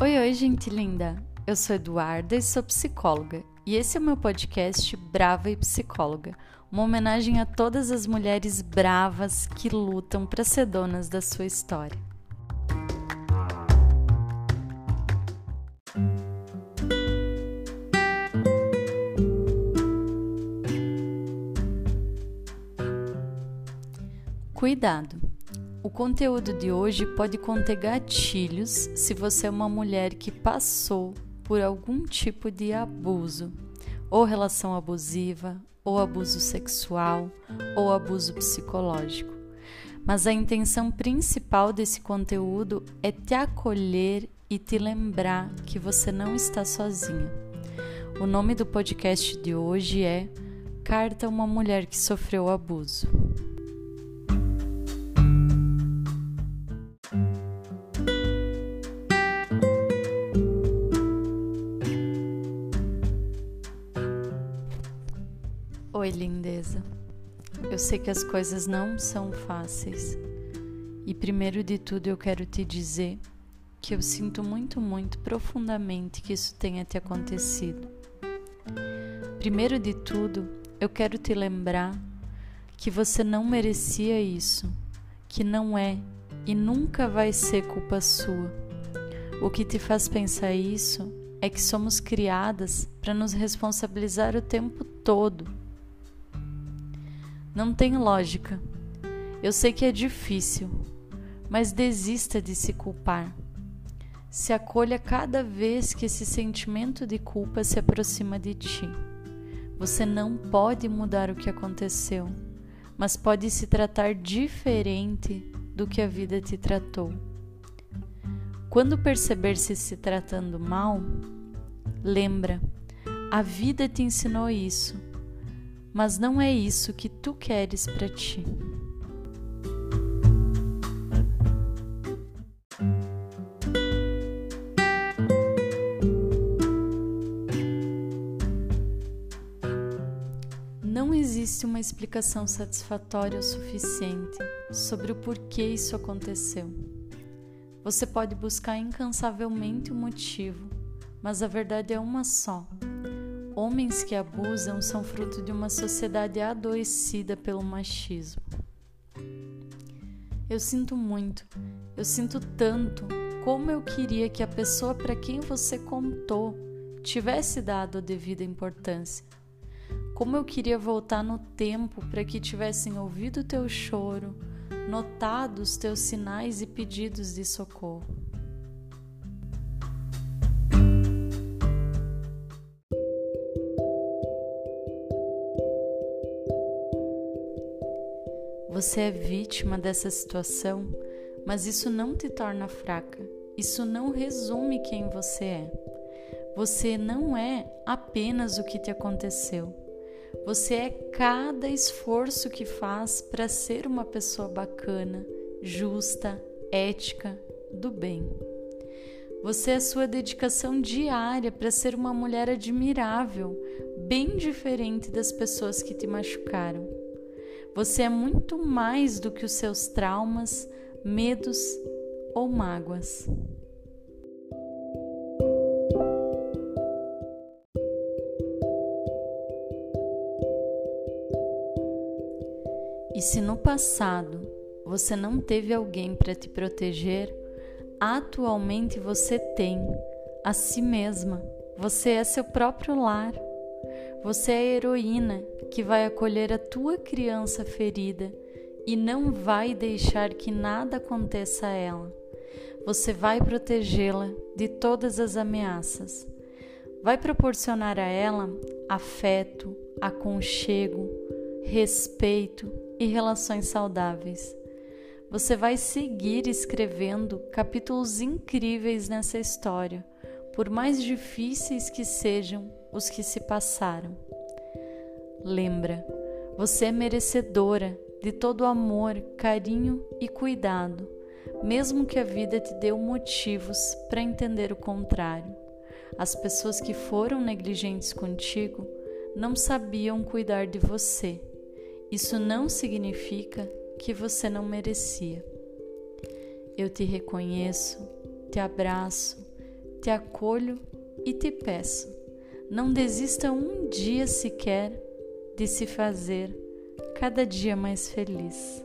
Oi, oi, gente linda! Eu sou Eduarda e sou psicóloga, e esse é o meu podcast Brava e Psicóloga, uma homenagem a todas as mulheres bravas que lutam para ser donas da sua história. Cuidado! O conteúdo de hoje pode conter gatilhos se você é uma mulher que passou por algum tipo de abuso, ou relação abusiva, ou abuso sexual, ou abuso psicológico. Mas a intenção principal desse conteúdo é te acolher e te lembrar que você não está sozinha. O nome do podcast de hoje é Carta a uma Mulher que Sofreu Abuso. Oi, lindeza. Eu sei que as coisas não são fáceis. E primeiro de tudo eu quero te dizer que eu sinto muito, muito profundamente que isso tenha te acontecido. Primeiro de tudo, eu quero te lembrar que você não merecia isso, que não é e nunca vai ser culpa sua. O que te faz pensar isso é que somos criadas para nos responsabilizar o tempo todo não tem lógica. Eu sei que é difícil, mas desista de se culpar. Se acolha cada vez que esse sentimento de culpa se aproxima de ti. Você não pode mudar o que aconteceu, mas pode se tratar diferente do que a vida te tratou. Quando perceber-se se tratando mal, lembra, a vida te ensinou isso mas não é isso que tu queres para ti. Não existe uma explicação satisfatória o suficiente sobre o porquê isso aconteceu. Você pode buscar incansavelmente o motivo, mas a verdade é uma só Homens que abusam são fruto de uma sociedade adoecida pelo machismo. Eu sinto muito, eu sinto tanto como eu queria que a pessoa para quem você contou tivesse dado a devida importância. Como eu queria voltar no tempo para que tivessem ouvido o teu choro, notado os teus sinais e pedidos de socorro. Você é vítima dessa situação, mas isso não te torna fraca. Isso não resume quem você é. Você não é apenas o que te aconteceu. Você é cada esforço que faz para ser uma pessoa bacana, justa, ética, do bem. Você é a sua dedicação diária para ser uma mulher admirável, bem diferente das pessoas que te machucaram. Você é muito mais do que os seus traumas, medos ou mágoas. E se no passado você não teve alguém para te proteger, atualmente você tem a si mesma. Você é seu próprio lar. Você é a heroína que vai acolher a tua criança ferida e não vai deixar que nada aconteça a ela. Você vai protegê-la de todas as ameaças. Vai proporcionar a ela afeto, aconchego, respeito e relações saudáveis. Você vai seguir escrevendo capítulos incríveis nessa história, por mais difíceis que sejam os que se passaram. Lembra, você é merecedora de todo amor, carinho e cuidado, mesmo que a vida te deu motivos para entender o contrário. As pessoas que foram negligentes contigo não sabiam cuidar de você. Isso não significa que você não merecia. Eu te reconheço, te abraço, te acolho e te peço, não desista um dia sequer de se fazer cada dia mais feliz.